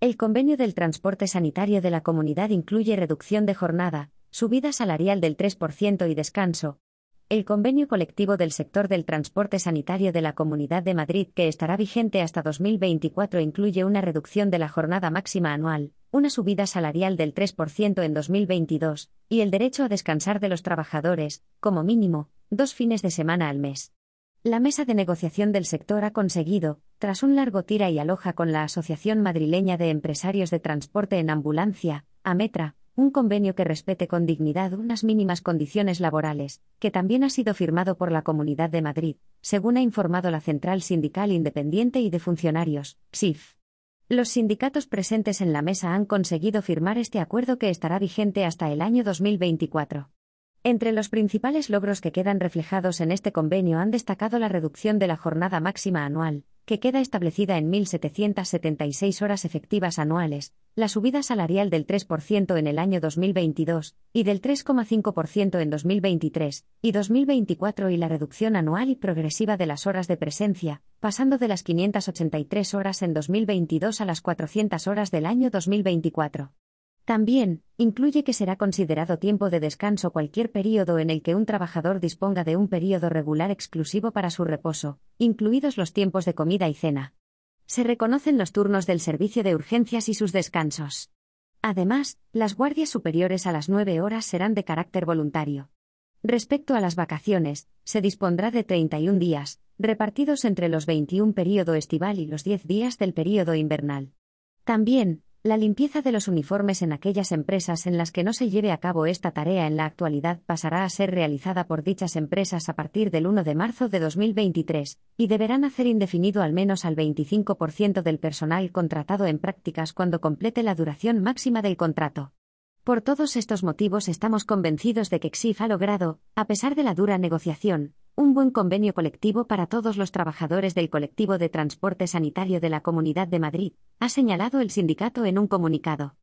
El convenio del transporte sanitario de la comunidad incluye reducción de jornada, subida salarial del 3% y descanso. El convenio colectivo del sector del transporte sanitario de la Comunidad de Madrid, que estará vigente hasta 2024, incluye una reducción de la jornada máxima anual, una subida salarial del 3% en 2022, y el derecho a descansar de los trabajadores, como mínimo, dos fines de semana al mes. La mesa de negociación del sector ha conseguido, tras un largo tira y aloja con la Asociación Madrileña de Empresarios de Transporte en Ambulancia, AMETRA, un convenio que respete con dignidad unas mínimas condiciones laborales, que también ha sido firmado por la Comunidad de Madrid, según ha informado la Central Sindical Independiente y de Funcionarios, SIF. Los sindicatos presentes en la mesa han conseguido firmar este acuerdo que estará vigente hasta el año 2024. Entre los principales logros que quedan reflejados en este convenio han destacado la reducción de la jornada máxima anual, que queda establecida en 1.776 horas efectivas anuales, la subida salarial del 3% en el año 2022 y del 3,5% en 2023 y 2024 y la reducción anual y progresiva de las horas de presencia, pasando de las 583 horas en 2022 a las 400 horas del año 2024. También, incluye que será considerado tiempo de descanso cualquier periodo en el que un trabajador disponga de un periodo regular exclusivo para su reposo, incluidos los tiempos de comida y cena. Se reconocen los turnos del servicio de urgencias y sus descansos. Además, las guardias superiores a las 9 horas serán de carácter voluntario. Respecto a las vacaciones, se dispondrá de 31 días, repartidos entre los 21 periodo estival y los 10 días del periodo invernal. También, la limpieza de los uniformes en aquellas empresas en las que no se lleve a cabo esta tarea en la actualidad pasará a ser realizada por dichas empresas a partir del 1 de marzo de 2023, y deberán hacer indefinido al menos al 25% del personal contratado en prácticas cuando complete la duración máxima del contrato. Por todos estos motivos estamos convencidos de que XIF ha logrado, a pesar de la dura negociación, un buen convenio colectivo para todos los trabajadores del colectivo de transporte sanitario de la Comunidad de Madrid, ha señalado el sindicato en un comunicado.